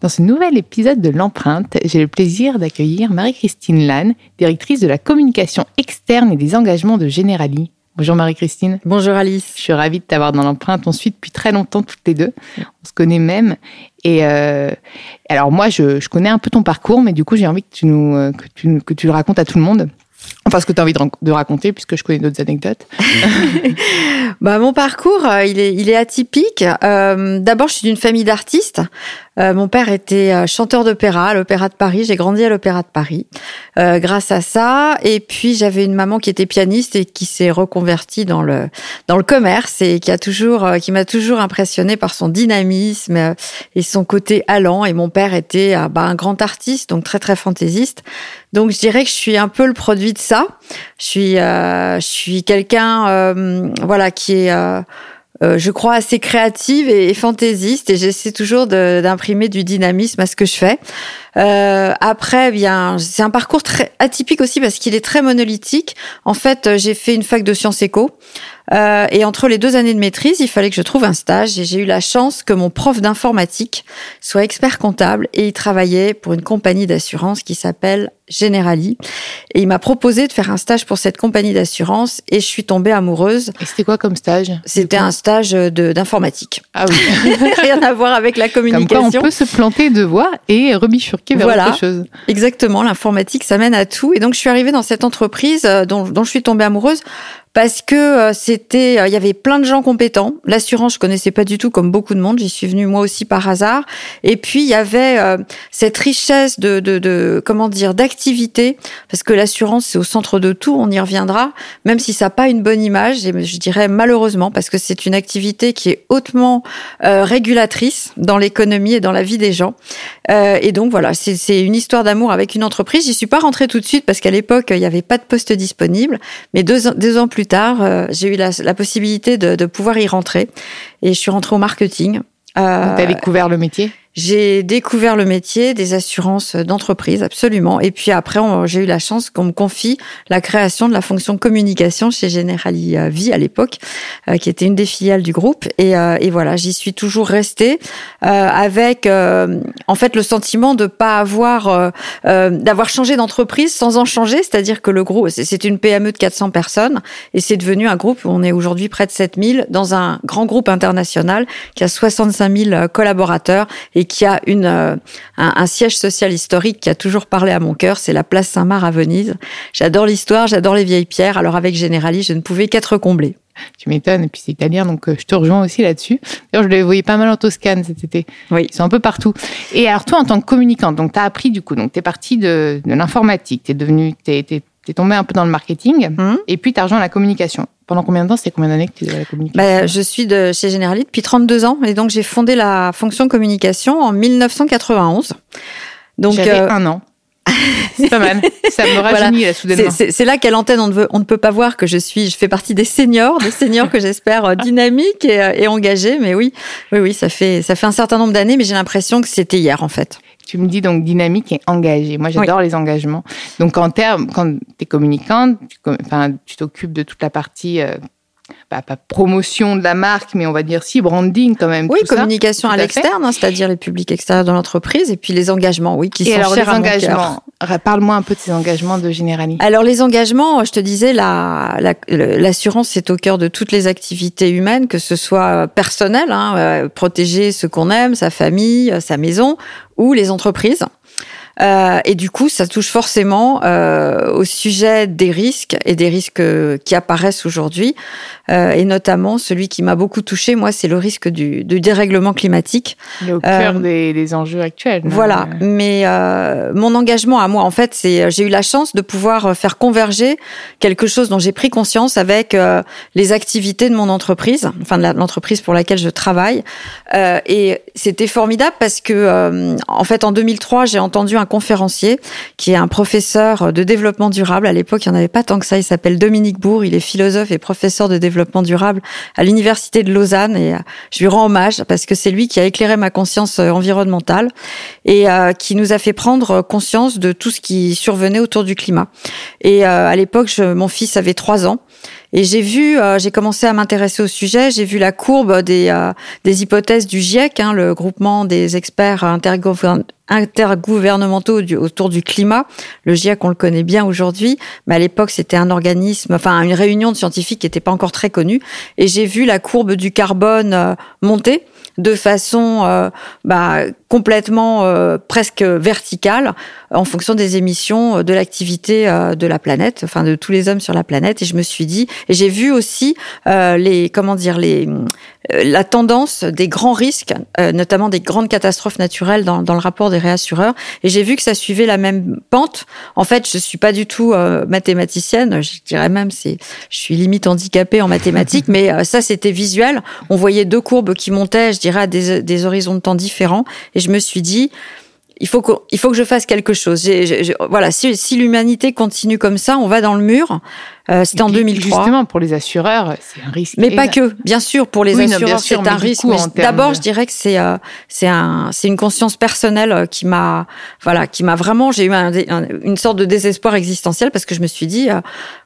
Dans ce nouvel épisode de l'empreinte, j'ai le plaisir d'accueillir Marie-Christine Lannes, directrice de la communication externe et des engagements de Generali. Bonjour Marie-Christine. Bonjour Alice. Je suis ravie de t'avoir dans l'empreinte. On suit depuis très longtemps toutes les deux. On se connaît même. Et euh, alors moi, je, je, connais un peu ton parcours, mais du coup, j'ai envie que tu, nous, euh, que, tu, que tu le racontes à tout le monde. Enfin, ce que tu as envie de, raconter, puisque je connais d'autres anecdotes. bah, mon parcours, euh, il, est, il est atypique. Euh, D'abord, je suis d'une famille d'artistes. Euh, mon père était chanteur d'opéra à l'Opéra de Paris. J'ai grandi à l'Opéra de Paris grâce à ça. Et puis, j'avais une maman qui était pianiste et qui s'est reconvertie dans le dans le commerce et qui a toujours, qui m'a toujours impressionné par son dynamisme et son côté allant. Et mon père était bah, un grand artiste, donc très très fantaisiste. Donc, je dirais que je suis un peu le produit de ça. Je suis, euh, je suis quelqu'un, euh, voilà, qui est, euh, je crois, assez créative et, et fantaisiste, et j'essaie toujours d'imprimer du dynamisme à ce que je fais. Après, eh bien, c'est un parcours très atypique aussi parce qu'il est très monolithique. En fait, j'ai fait une fac de sciences éco. Euh, et entre les deux années de maîtrise, il fallait que je trouve un stage et j'ai eu la chance que mon prof d'informatique soit expert comptable et il travaillait pour une compagnie d'assurance qui s'appelle Generali. Et il m'a proposé de faire un stage pour cette compagnie d'assurance et je suis tombée amoureuse. Et c'était quoi comme stage C'était un stage d'informatique. Ah oui. Rien à voir avec la communication. Comme quoi on peut se planter de voie et vers voilà. chose. Exactement, l'informatique, ça mène à tout. Et donc je suis arrivée dans cette entreprise euh, dont, dont je suis tombée amoureuse parce que euh, c'était, il y avait plein de gens compétents. L'assurance, je connaissais pas du tout, comme beaucoup de monde. J'y suis venue moi aussi par hasard. Et puis il y avait euh, cette richesse de, de, de comment dire, d'activité, parce que l'assurance c'est au centre de tout. On y reviendra, même si ça n'a pas une bonne image. Et je dirais malheureusement, parce que c'est une activité qui est hautement euh, régulatrice dans l'économie et dans la vie des gens. Euh, et donc voilà, c'est une histoire d'amour avec une entreprise. J'y suis pas rentrée tout de suite parce qu'à l'époque il n'y avait pas de poste disponible. Mais deux, deux ans plus plus tard, euh, j'ai eu la, la possibilité de, de, pouvoir y rentrer et je suis rentrée au marketing. Euh, tu as découvert le métier? J'ai découvert le métier des assurances d'entreprise, absolument. Et puis après, j'ai eu la chance qu'on me confie la création de la fonction communication chez Generali Vie à l'époque, euh, qui était une des filiales du groupe. Et, euh, voilà, j'y suis toujours restée euh, avec, en fait, le sentiment de pas avoir, d'avoir changé d'entreprise sans en changer. C'est-à-dire que le groupe, c'est une PME de 400 personnes et c'est devenu un groupe où on est aujourd'hui près de 7000 dans un grand groupe international qui a 65 000 collaborateurs qui a une, euh, un, un, siège social historique qui a toujours parlé à mon cœur, c'est la place Saint-Marc à Venise. J'adore l'histoire, j'adore les vieilles pierres. Alors avec Generali, je ne pouvais qu'être comblée. Tu m'étonnes, et puis c'est italien, donc euh, je te rejoins aussi là-dessus. D'ailleurs, je les voyais pas mal en Toscane cet été. Oui. Ils sont un peu partout. Et alors toi, en tant que communicante, donc tu as appris du coup, donc tu es partie de, de l'informatique, tu es devenue, tu es, tombée un peu dans le marketing, mmh. et puis tu as rejoint la communication. Pendant combien de temps C'était combien d'années que tu étais à la communication bah, Je suis de chez Generali depuis 32 ans, et donc j'ai fondé la fonction communication en 1991. Donc J'avais euh, un an. c'est pas mal. Ça me rajeunit là soudainement. C'est là qu'à l'antenne, on, ne on ne peut pas voir que je suis, je fais partie des seniors, des seniors que j'espère euh, dynamiques et, euh, et engagés. Mais oui, oui, oui, ça fait, ça fait un certain nombre d'années, mais j'ai l'impression que c'était hier en fait. Tu me dis donc dynamique et engagée. Moi, j'adore les engagements. Donc, en termes, quand tu es communicante, tu, enfin, tu t'occupes de toute la partie euh, bah, pas promotion de la marque, mais on va dire si branding quand même. Oui, communication à l'externe, hein, c'est-à-dire les publics extérieurs de l'entreprise, et puis les engagements, oui, qui et sont alors, chers les engagements. Parle-moi un peu de ces engagements de Generali. Alors les engagements, je te disais, l'assurance la, c'est au cœur de toutes les activités humaines, que ce soit personnel, hein, euh, protéger ce qu'on aime, sa famille, sa maison, ou les entreprises. Euh, et du coup, ça touche forcément euh, au sujet des risques et des risques qui apparaissent aujourd'hui. Euh, et notamment celui qui m'a beaucoup touché, moi, c'est le risque du, du, dérèglement climatique. Il au cœur des, des, enjeux actuels. Voilà. Mais mon engagement à moi, en fait, c'est j'ai eu la chance de pouvoir faire converger quelque chose dont j'ai pris conscience avec les activités de mon entreprise, enfin de l'entreprise pour laquelle je travaille. et c'était formidable parce que, en fait, en 2003, j'ai entendu un conférencier qui est un professeur de développement durable. À l'époque, il n'y en avait pas tant que ça. Il s'appelle Dominique Bourg. Il est philosophe et professeur de développement durable à l'université de Lausanne. Et euh, je lui rends hommage parce que c'est lui qui a éclairé ma conscience euh, environnementale et euh, qui nous a fait prendre conscience de tout ce qui survenait autour du climat. Et à l'époque, mon fils avait trois ans. Et j'ai vu, euh, j'ai commencé à m'intéresser au sujet. J'ai vu la courbe des, euh, des hypothèses du GIEC, hein, le groupement des experts intergouvernementaux autour du climat. Le GIEC, on le connaît bien aujourd'hui, mais à l'époque, c'était un organisme, enfin une réunion de scientifiques qui n'était pas encore très connue. Et j'ai vu la courbe du carbone euh, monter de façon bah, complètement euh, presque verticale en fonction des émissions euh, de l'activité de la planète, enfin de tous les hommes sur la planète. Et je me suis dit, et j'ai vu aussi les comment dire les la tendance des grands risques, notamment des grandes catastrophes naturelles dans, dans le rapport des réassureurs. Et j'ai vu que ça suivait la même pente. En fait, je suis pas du tout mathématicienne. Je dirais même c'est, je suis limite handicapée en mathématiques, mais ça c'était visuel. On voyait deux courbes qui montaient, je dirais à des, horizons de temps différents. Je me suis dit, il faut que, il faut que je fasse quelque chose. voilà, si, si l'humanité continue comme ça, on va dans le mur. Euh, C'était en 2003. Justement, pour les assureurs, c'est un risque. Mais pas que. Bien sûr, pour les assureurs, c'est un risque. D'abord, je dirais que c'est euh, c'est un c'est une conscience personnelle euh, qui m'a voilà qui m'a vraiment j'ai eu une sorte de désespoir existentiel parce que je me suis dit euh,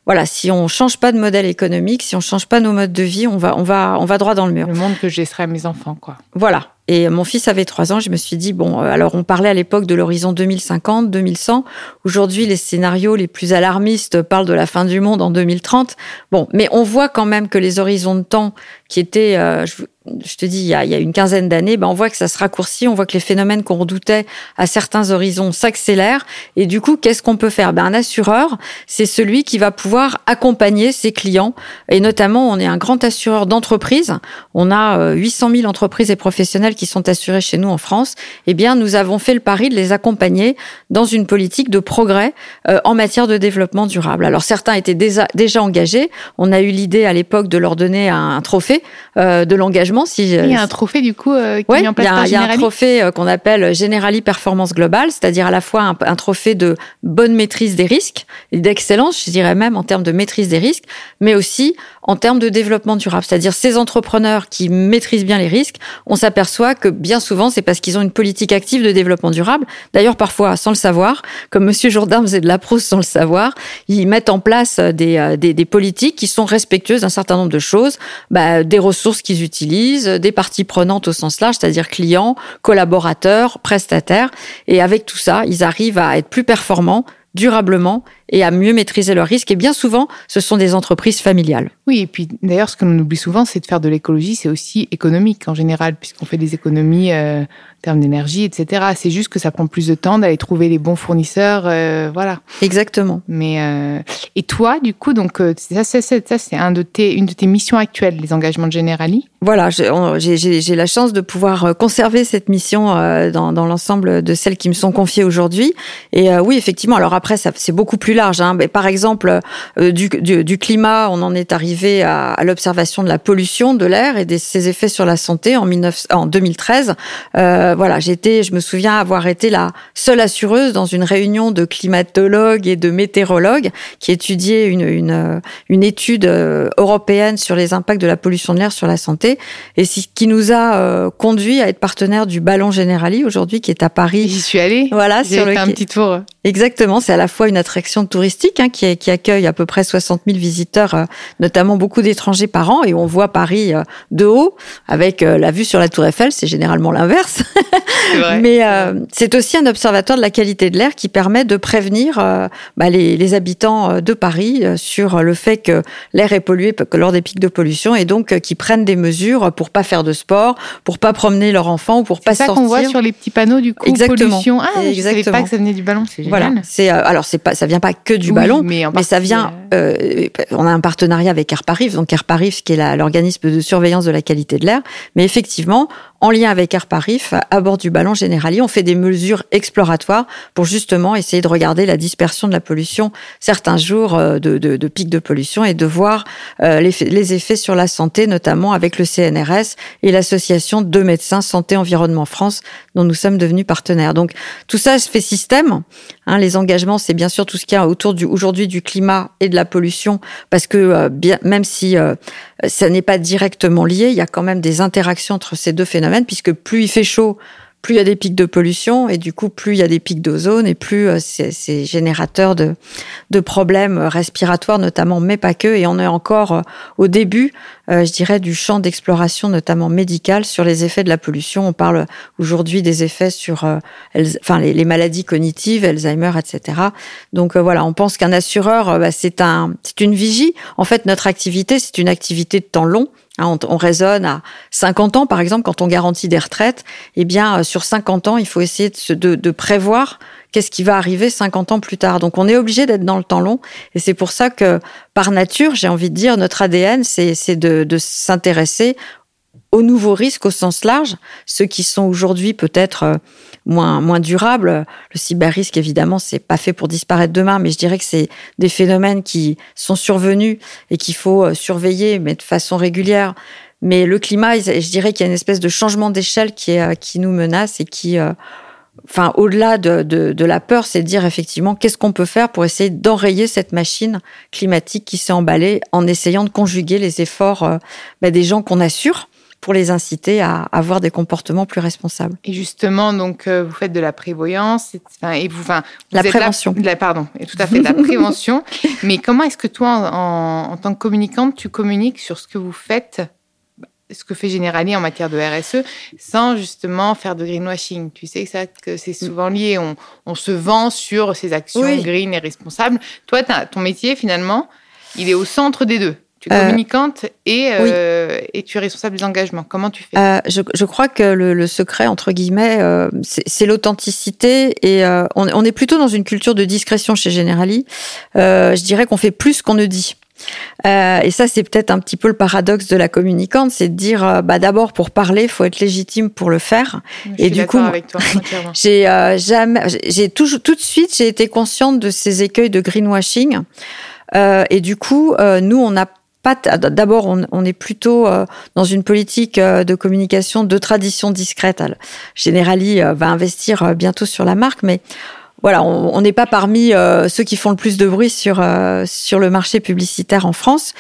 voilà si on change pas de modèle économique, si on change pas nos modes de vie, on va on va on va droit dans le mur. Le monde que je laisserai à mes enfants, quoi. Voilà. Et mon fils avait trois ans, je me suis dit, bon, euh, alors on parlait à l'époque de l'horizon 2050, 2100. Aujourd'hui, les scénarios les plus alarmistes parlent de la fin du monde en 2030. Bon, mais on voit quand même que les horizons de temps qui étaient, euh, je te dis, il y a, il y a une quinzaine d'années, ben on voit que ça se raccourcit, on voit que les phénomènes qu'on redoutait à certains horizons s'accélèrent. Et du coup, qu'est-ce qu'on peut faire? Ben, Un assureur, c'est celui qui va pouvoir accompagner ses clients. Et notamment, on est un grand assureur d'entreprise. On a 800 euh, 000 entreprises et professionnels qui sont assurés chez nous en France. Eh bien, nous avons fait le pari de les accompagner dans une politique de progrès euh, en matière de développement durable. Alors, certains étaient déjà, déjà engagés. On a eu l'idée à l'époque de leur donner un, trophée euh, de l'engagement si il y a un trophée du coup euh, qui est en place il y, a, un trophée euh, qu'on appelle Generali Performance Global, c'est-à-dire à la fois un, trophée de bonne maîtrise des risques et d'excellence, je dirais même en termes de maîtrise des risques, mais aussi en termes de développement durable. C'est-à-dire ces entrepreneurs qui maîtrisent bien les risques, on s'aperçoit que bien souvent c'est parce qu'ils ont une politique active de développement durable. D'ailleurs parfois sans le savoir, comme Monsieur Jourdain faisait de la prose sans le savoir, ils mettent en place des, euh, des, des politiques qui sont respectueuses d'un certain nombre de choses, bah, des ressources qu'ils utilisent des parties prenantes au sens large, c'est-à-dire clients, collaborateurs, prestataires. Et avec tout ça, ils arrivent à être plus performants durablement et à mieux maîtriser leurs risques. Et bien souvent, ce sont des entreprises familiales. Oui, et puis d'ailleurs, ce qu'on oublie souvent, c'est de faire de l'écologie, c'est aussi économique en général, puisqu'on fait des économies euh, en termes d'énergie, etc. C'est juste que ça prend plus de temps d'aller trouver les bons fournisseurs, euh, voilà. Exactement. Mais euh, et toi, du coup, donc ça, ça, ça c'est un de tes, une de tes missions actuelles, les engagements de Generali? Voilà, j'ai la chance de pouvoir conserver cette mission dans, dans l'ensemble de celles qui me sont confiées aujourd'hui. Et oui, effectivement. Alors après, c'est beaucoup plus plus large. Hein. Mais par exemple, du, du, climat, on en est arrivé à, à l'observation de la pollution de l'air et de ses effets sur la santé en, 19, en 2013. voilà, j'étais, je me souviens avoir été la seule assureuse dans une réunion de climatologues et de météorologues qui étudiaient une, une, une étude européenne sur les impacts de la pollution de l'air sur la santé et ce qui nous a conduit à être partenaire du Ballon Generali aujourd'hui qui est à Paris. J'y suis allée. Voilà, j'ai fait un petit tour. Exactement, c'est à la fois une attraction touristique hein, qui, qui, accueille à peu près 60 000 visiteurs, euh, notamment beaucoup d'étrangers par an, et on voit Paris euh, de haut avec euh, la vue sur la Tour Eiffel. C'est généralement l'inverse, mais c'est aussi un observatoire de la qualité de l'air qui permet de prévenir bah, les, les, habitants de Paris sur le fait que l'air est pollué lors des pics de pollution, et donc qui prennent des mesures pour pas faire de sport, pour pas promener leur enfant ou pour pas sortir. C'est ça qu'on voit sur les petits panneaux du coup. Exactement. Pollution. Ah, Exactement. je savais pas que ça venait du ballon. C'est voilà. C'est euh, alors c'est pas ça vient pas que du ballon, mais, ça vient. Euh, euh, on a un partenariat avec AirParif, donc AirParif qui est l'organisme de surveillance de la qualité de l'air. Mais effectivement, en lien avec AirParif, à bord du ballon Generali, on fait des mesures exploratoires pour justement essayer de regarder la dispersion de la pollution certains jours de, de, de pics de pollution et de voir les, les effets sur la santé, notamment avec le CNRS et l'association de médecins santé environnement France dont nous sommes devenus partenaires. Donc tout ça se fait système Hein, les engagements, c'est bien sûr tout ce qu'il y a autour du aujourd'hui du climat et de la pollution, parce que euh, même si euh, ça n'est pas directement lié, il y a quand même des interactions entre ces deux phénomènes, puisque plus il fait chaud, plus il y a des pics de pollution et du coup plus il y a des pics d'ozone et plus euh, c'est générateur de, problèmes respiratoires notamment, mais pas que. Et on est encore euh, au début, euh, je dirais, du champ d'exploration notamment médical sur les effets de la pollution. On parle aujourd'hui des effets sur, enfin les, maladies cognitives, Alzheimer, etc. Donc voilà, on pense qu'un assureur, bah, c'est un, c'est une vigie. En fait, notre activité, c'est une activité de temps long. Hein, on, raisonne à 50 ans, par exemple, quand on garantit des retraites. Eh bien, euh, sur 50 ans, il faut essayer de, de, prévoir qu'est-ce qui va arriver 50 ans plus tard. Donc, on est obligé d'être dans le temps long. Et c'est pour ça que, par nature, j'ai envie de dire, notre ADN, c'est de, de s'intéresser aux nouveaux risques au sens large, ceux qui sont aujourd'hui peut-être euh, moins moins durables. Le cyber-risque, évidemment, c'est pas fait pour disparaître demain, mais je dirais que c'est des phénomènes qui sont survenus et qu'il faut euh, surveiller, mais de façon régulière. Mais le climat, je dirais qu'il y a une espèce de changement d'échelle qui euh, nous menace et qui enfin, au-delà de, de, de, la peur, c'est de dire effectivement qu'est-ce qu'on peut faire pour essayer d'enrayer cette machine climatique qui s'est emballée en essayant de conjuguer les efforts bah, des gens qu'on assure pour les inciter à avoir des comportements plus responsables. Et justement, donc, euh, vous faites de la prévoyance, et vous, enfin, la prévention. La, pardon, et tout à fait, de la prévention. Mais comment est-ce que toi, en, en, tant que communicante, tu communiques sur ce que vous faites ce que fait Generali en matière de RSE, sans justement faire de greenwashing? Tu sais ça, que c'est souvent lié. On, on, se vend sur ces actions green et responsables. Toi, ton métier, finalement, il est au centre des deux. Tu es euh, communicante et, euh, et tu es responsable des engagements. Comment tu fais? Euh, je, je, crois que le, le, secret, entre guillemets, euh, c'est l'authenticité et euh, on, on, est plutôt dans une culture de discrétion chez Generali. je dirais qu'on fait plus qu'on ne dit. Euh, et ça, c'est peut-être un petit peu le paradoxe de la communicante, c'est de dire, bah d'abord pour parler, faut être légitime pour le faire. Je et du coup, j'ai euh, jamais, j'ai tout, tout de suite, j'ai été consciente de ces écueils de greenwashing. Euh, et du coup, nous, on a D'abord, on, est plutôt euh, dans une politique euh, de communication de tradition discrète. Generali euh, va investir bientôt sur la marque, mais voilà, on n'est pas parmi ceux qui font le plus de bruit sur sur le marché publicitaire en France.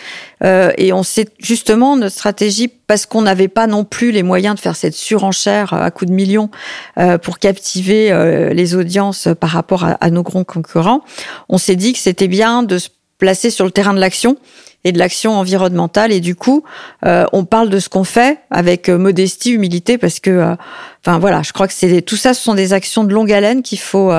et on sait justement notre stratégie parce qu'on n'avait pas non plus les moyens de faire cette surenchère à coups de millions pour captiver les audiences par rapport à nos grands concurrents. On s'est dit que c'était bien de se placer sur le terrain de l'action et de l'action environnementale. Et du coup, euh, on parle de ce qu'on fait avec euh, modestie, humilité, parce que, euh, enfin voilà, je crois que c'est tout ça, ce sont des actions de longue haleine qu'il faut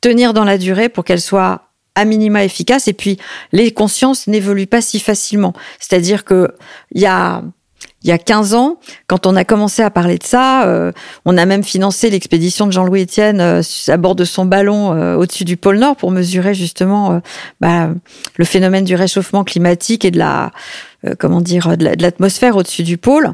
tenir dans la durée pour qu'elles soient à minima efficaces. Et puis, les consciences n'évoluent pas si facilement. C'est-à-dire que il y a il y a 15 ans, quand on a commencé à parler de ça, euh, on a même financé l'expédition de Jean-Louis Etienne euh, à bord de son ballon euh, au-dessus du pôle Nord pour mesurer justement bah, le phénomène du réchauffement climatique et de la euh, comment dire, de l'atmosphère au-dessus du pôle.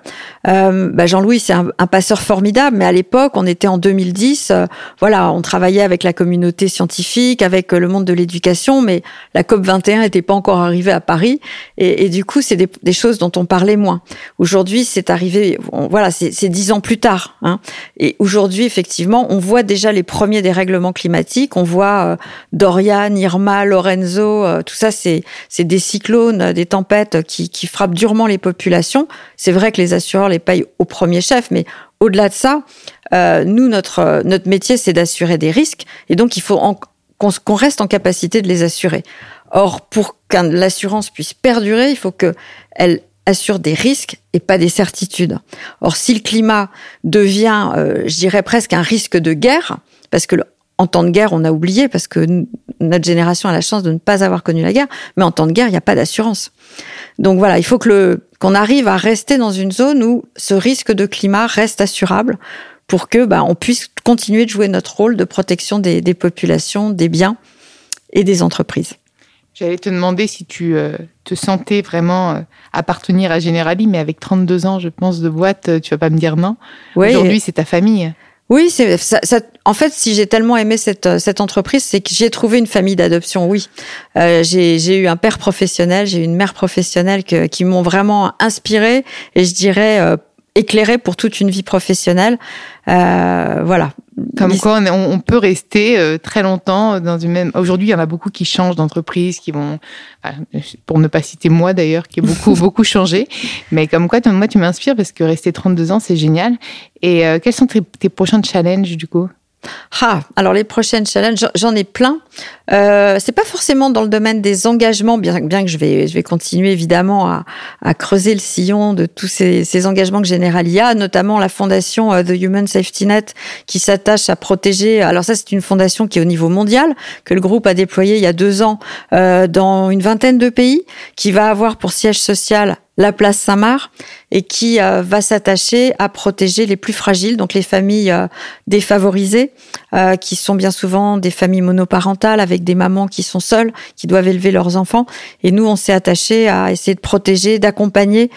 Euh, bah Jean-Louis, c'est un, passeur formidable, mais à l'époque, on était en 2010. Euh, voilà, on travaillait avec la communauté scientifique, avec le monde de l'éducation, mais la COP 21 n'était pas encore arrivée à Paris, et, et du coup, c'est des, des, choses dont on parlait moins. Aujourd'hui, c'est arrivé. voilà, c'est dix ans plus tard. Hein, et aujourd'hui, effectivement, on voit déjà les premiers dérèglements climatiques. On voit Dorian, Irma, Lorenzo, tout ça, c'est des cyclones, des tempêtes qui qui frappe durement les populations. C'est vrai que les assureurs les payent au premier chef, mais au-delà de ça, euh, nous, notre, notre métier, c'est d'assurer des risques, et donc il faut qu'on reste en capacité de les assurer. Or, pour que l'assurance puisse perdurer, il faut qu'elle assure des risques et pas des certitudes. Or, si le climat devient, euh, je dirais presque un risque de guerre, parce que en temps de guerre, on a oublié parce que notre génération a la chance de ne pas avoir connu la guerre, mais en temps de guerre, il n'y a pas d'assurance. Donc voilà, il faut que le qu'on arrive à rester dans une zone où ce risque de climat reste assurable pour que bah, on puisse continuer de jouer notre rôle de protection des, des populations, des biens et des entreprises. J'allais te demander si tu euh, te sentais vraiment euh, appartenir à Generali, mais avec 32 ans, je pense, de boîte, euh, tu vas pas me dire non. Aujourd'hui, c'est ta famille. Oui, c'est ça, En fait, si j'ai tellement aimé cette cette entreprise, c'est que j'ai trouvé une famille d'adoption. Oui, euh, j'ai eu un père professionnel, j'ai eu une mère professionnelle que, qui m'ont vraiment inspiré et je dirais euh, éclairé pour toute une vie professionnelle. Euh, voilà. Comme quoi, on, peut rester euh, très longtemps dans une même. Aujourd'hui, il y en a beaucoup qui changent d'entreprise, qui vont, pour ne pas citer moi d'ailleurs, qui est beaucoup beaucoup changé. Mais comme quoi, moi, tu m'inspires parce que rester 32 ans, c'est génial. Et euh, quels sont tes, tes prochains challenges du coup? Ah, alors les prochaines challenges, j'en ai plein. Euh, c'est pas forcément dans le domaine des engagements, bien, bien que je vais, je vais continuer évidemment à, à creuser le sillon de tous ces, ces engagements que Generalia, notamment la fondation euh, The Human Safety Net, qui s'attache à protéger. Alors ça, c'est une fondation qui est au niveau mondial que le groupe a déployé il y a deux ans euh, dans une vingtaine de pays, qui va avoir pour siège social la place Saint-Marc et qui euh, va s'attacher à protéger les plus fragiles, donc les familles euh, défavorisées, euh, qui sont bien souvent des familles monoparentales avec des mamans qui sont seules, qui doivent élever leurs enfants. Et nous, on s'est attaché à essayer de protéger, d'accompagner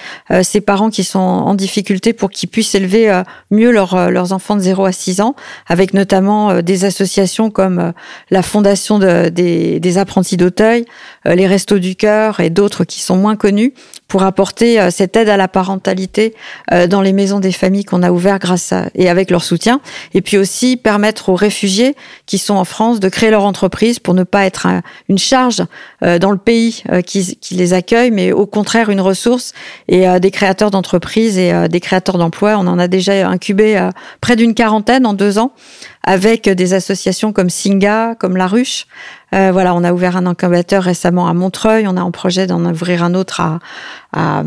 ces parents qui sont en difficulté pour qu'ils puissent élever mieux leurs enfants de 0 à 6 ans, avec notamment des associations comme la Fondation de, des, des apprentis d'Auteuil, les Restos du Cœur et d'autres qui sont moins connus pour apporter euh, cette aide à la parentalité euh, dans les maisons des familles qu'on a ouvertes grâce à, et avec leur soutien. Et puis aussi permettre aux réfugiés qui sont en France de créer leur entreprise pour ne pas être une charge euh, dans le pays qui, qui, les accueille, mais au contraire une ressource et des créateurs d'entreprises et des créateurs d'emplois. On en a déjà incubé près d'une quarantaine en deux ans avec des associations comme Singa, comme La Ruche. Euh, voilà, on a ouvert un incubateur récemment à Montreuil, on a en projet d'en ouvrir un autre à, à,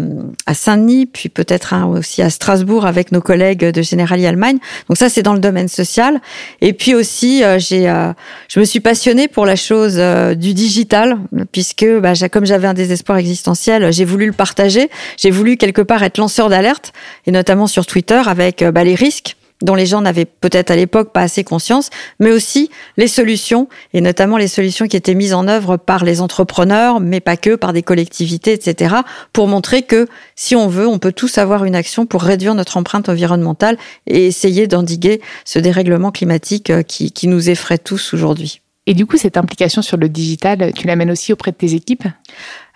à Saint-Denis, puis peut-être aussi à Strasbourg avec nos collègues de Generali Allemagne. Donc ça, c'est dans le domaine social. Et puis aussi, euh, j'ai, euh, je me suis passionnée pour la chose euh, du digital, puisque bah, comme j'avais un désespoir existentiel, j'ai voulu le partager. J'ai voulu quelque part être lanceur d'alerte, et notamment sur Twitter avec bah, les risques dont les gens n'avaient peut-être à l'époque pas assez conscience, mais aussi les solutions, et notamment les solutions qui étaient mises en œuvre par les entrepreneurs, mais pas que, par des collectivités, etc., pour montrer que si on veut, on peut tous avoir une action pour réduire notre empreinte environnementale et essayer d'endiguer ce dérèglement climatique euh, qui, qui nous effraie tous aujourd'hui. Et du coup, cette implication sur le digital, tu l'amènes aussi auprès de tes équipes?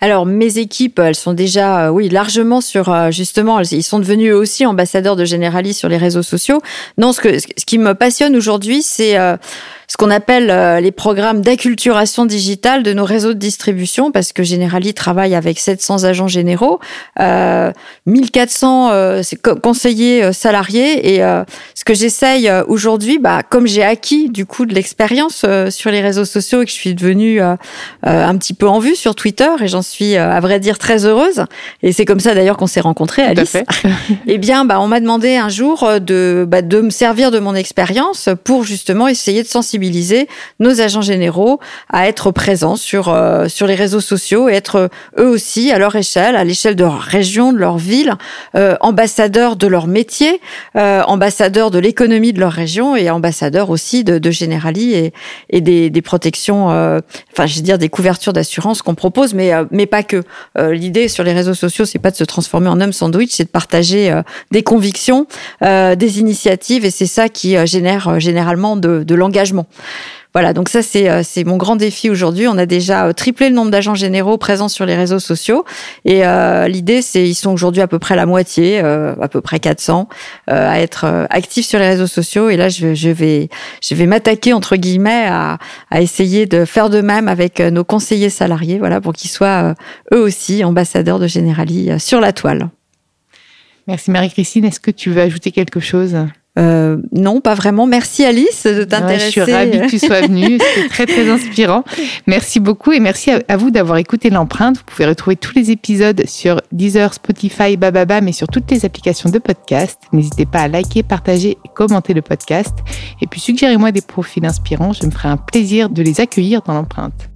Alors mes équipes, elles sont déjà, euh, oui, largement sur euh, justement, ils sont devenus aussi ambassadeurs de Generali sur les réseaux sociaux. Non, ce que ce qui me passionne aujourd'hui, c'est euh, ce qu'on appelle les programmes d'acculturation digitale de nos réseaux de distribution, parce que Generali travaille avec 700 agents généraux, euh, 1400 euh, conseillers salariés, et ce que j'essaye aujourd'hui, bah, comme j'ai acquis du coup de l'expérience sur les réseaux sociaux et que je suis devenue un petit peu en vue sur Twitter, et j'en euh, à vrai dire, très heureuse. Et c'est comme ça d'ailleurs qu'on s'est rencontrés, Alice. eh bien, bah, on m'a demandé un jour euh, de, bah, de me servir de mon expérience pour justement essayer de sensibiliser nos agents généraux à être présents sur, euh, sur les réseaux sociaux et être eux aussi, à leur échelle, à l'échelle de leur région, de leur ville, ambassadeurs de leur métier, ambassadeurs de l'économie de leur région et ambassadeurs aussi de, de Generali et, et des, des protections, enfin, je veux dire, des couvertures d'assurance qu'on propose, mais mais mais pas que. L'idée sur les réseaux sociaux, c'est pas de se transformer en homme sandwich, c'est de partager des convictions, des initiatives, et c'est ça qui génère généralement de, de l'engagement. Voilà, donc ça c'est euh, c'est mon grand défi aujourd'hui. On a déjà euh, triplé le nombre d'agents généraux présents sur les réseaux sociaux et euh, l'idée c'est ils sont aujourd'hui à peu près la moitié, à peu près 400 à être actifs sur les réseaux sociaux et là je, je vais je vais m'attaquer entre guillemets à, à essayer de faire de même avec nos conseillers salariés, voilà pour qu'ils soient eux aussi ambassadeurs de Generali sur la toile. Merci Marie-Christine. Est-ce que tu veux ajouter quelque chose? Euh, non, pas vraiment. Merci Alice de t'intéresser. je suis ravie que tu sois venue. C'était très très inspirant. Merci beaucoup et merci à, vous d'avoir écouté l'empreinte. Vous pouvez retrouver tous les épisodes sur Deezer, Spotify, Bababa, mais sur toutes les applications de podcast. N'hésitez pas à liker, partager et commenter le podcast. Et puis suggérez-moi des profils inspirants. Je me ferai un plaisir de les accueillir dans l'empreinte.